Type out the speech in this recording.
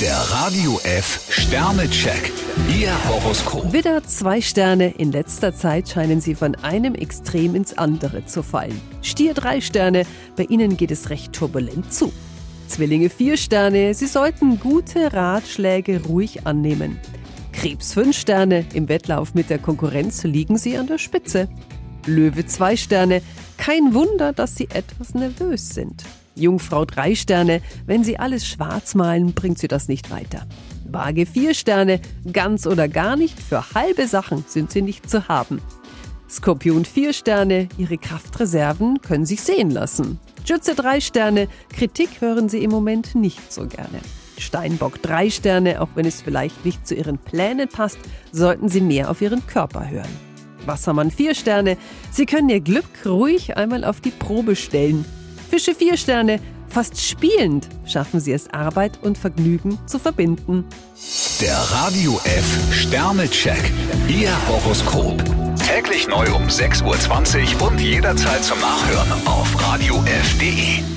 Der Radio F Sternecheck. Ihr Horoskop. Widder, zwei Sterne. In letzter Zeit scheinen Sie von einem Extrem ins andere zu fallen. Stier, drei Sterne. Bei Ihnen geht es recht turbulent zu. Zwillinge, vier Sterne. Sie sollten gute Ratschläge ruhig annehmen. Krebs, fünf Sterne. Im Wettlauf mit der Konkurrenz liegen Sie an der Spitze. Löwe, zwei Sterne. Kein Wunder, dass Sie etwas nervös sind. Jungfrau drei Sterne. Wenn Sie alles schwarz malen, bringt Sie das nicht weiter. Waage vier Sterne. Ganz oder gar nicht. Für halbe Sachen sind Sie nicht zu haben. Skorpion vier Sterne. Ihre Kraftreserven können sich sehen lassen. Schütze drei Sterne. Kritik hören Sie im Moment nicht so gerne. Steinbock drei Sterne. Auch wenn es vielleicht nicht zu Ihren Plänen passt, sollten Sie mehr auf Ihren Körper hören. Wassermann vier Sterne. Sie können Ihr Glück ruhig einmal auf die Probe stellen. Fische vier Sterne. Fast spielend schaffen sie es, Arbeit und Vergnügen zu verbinden. Der Radio F Sternecheck. Ihr Horoskop. Täglich neu um 6.20 Uhr und jederzeit zum Nachhören auf radiof.de.